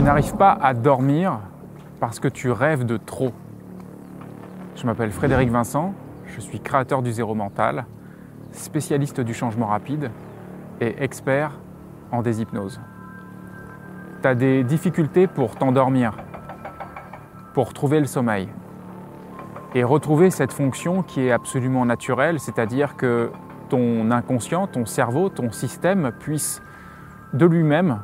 Tu n'arrives pas à dormir parce que tu rêves de trop. Je m'appelle Frédéric Vincent, je suis créateur du zéro mental, spécialiste du changement rapide et expert en déshypnose. Tu as des difficultés pour t'endormir, pour trouver le sommeil et retrouver cette fonction qui est absolument naturelle, c'est-à-dire que ton inconscient, ton cerveau, ton système puisse de lui-même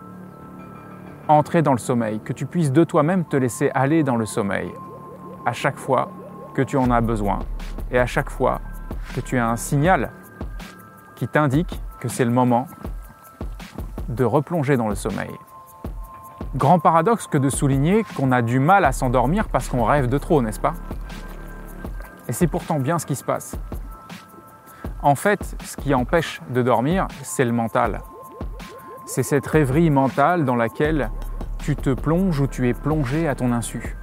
entrer dans le sommeil, que tu puisses de toi-même te laisser aller dans le sommeil à chaque fois que tu en as besoin et à chaque fois que tu as un signal qui t'indique que c'est le moment de replonger dans le sommeil. Grand paradoxe que de souligner qu'on a du mal à s'endormir parce qu'on rêve de trop, n'est-ce pas? Et c'est pourtant bien ce qui se passe. En fait, ce qui empêche de dormir, c'est le mental. C'est cette rêverie mentale dans laquelle tu te plonges ou tu es plongé à ton insu.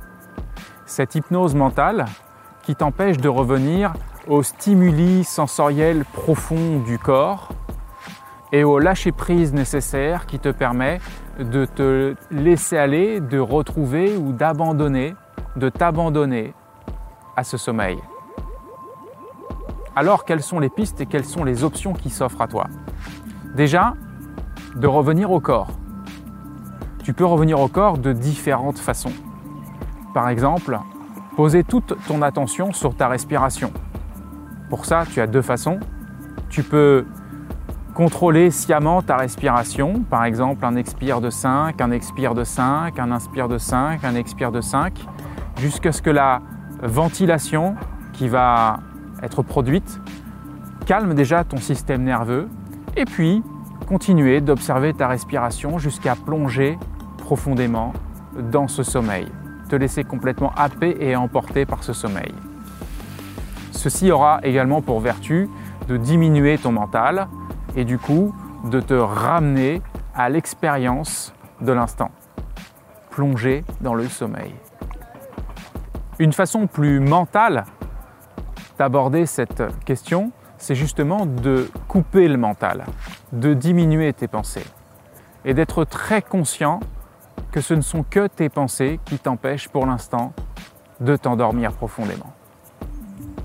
Cette hypnose mentale qui t'empêche de revenir aux stimuli sensoriels profonds du corps et au lâcher-prise nécessaire qui te permet de te laisser aller, de retrouver ou d'abandonner, de t'abandonner à ce sommeil. Alors, quelles sont les pistes et quelles sont les options qui s'offrent à toi? Déjà, de revenir au corps. Tu peux revenir au corps de différentes façons. Par exemple, poser toute ton attention sur ta respiration. Pour ça, tu as deux façons. Tu peux contrôler sciemment ta respiration, par exemple un expire de 5, un expire de 5, un inspire de 5, un expire de 5, jusqu'à ce que la ventilation qui va être produite calme déjà ton système nerveux et puis continuer d'observer ta respiration jusqu'à plonger profondément dans ce sommeil, te laisser complètement happer et emporter par ce sommeil. Ceci aura également pour vertu de diminuer ton mental et du coup de te ramener à l'expérience de l'instant, plonger dans le sommeil. Une façon plus mentale d'aborder cette question, c'est justement de couper le mental, de diminuer tes pensées et d'être très conscient que ce ne sont que tes pensées qui t'empêchent pour l'instant de t'endormir profondément.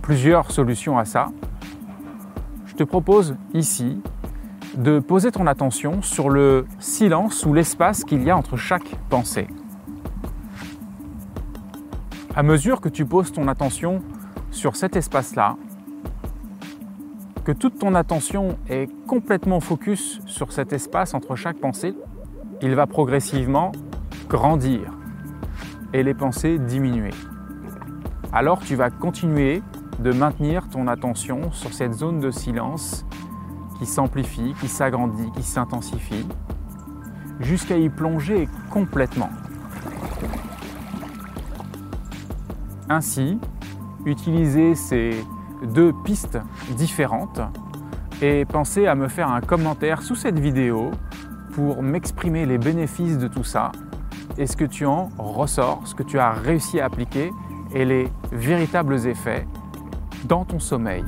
Plusieurs solutions à ça. Je te propose ici de poser ton attention sur le silence ou l'espace qu'il y a entre chaque pensée. À mesure que tu poses ton attention sur cet espace-là, toute ton attention est complètement focus sur cet espace entre chaque pensée, il va progressivement grandir et les pensées diminuer. Alors tu vas continuer de maintenir ton attention sur cette zone de silence qui s'amplifie, qui s'agrandit, qui s'intensifie, jusqu'à y plonger complètement. Ainsi, utiliser ces deux pistes différentes et pensez à me faire un commentaire sous cette vidéo pour m'exprimer les bénéfices de tout ça et ce que tu en ressors, ce que tu as réussi à appliquer et les véritables effets dans ton sommeil?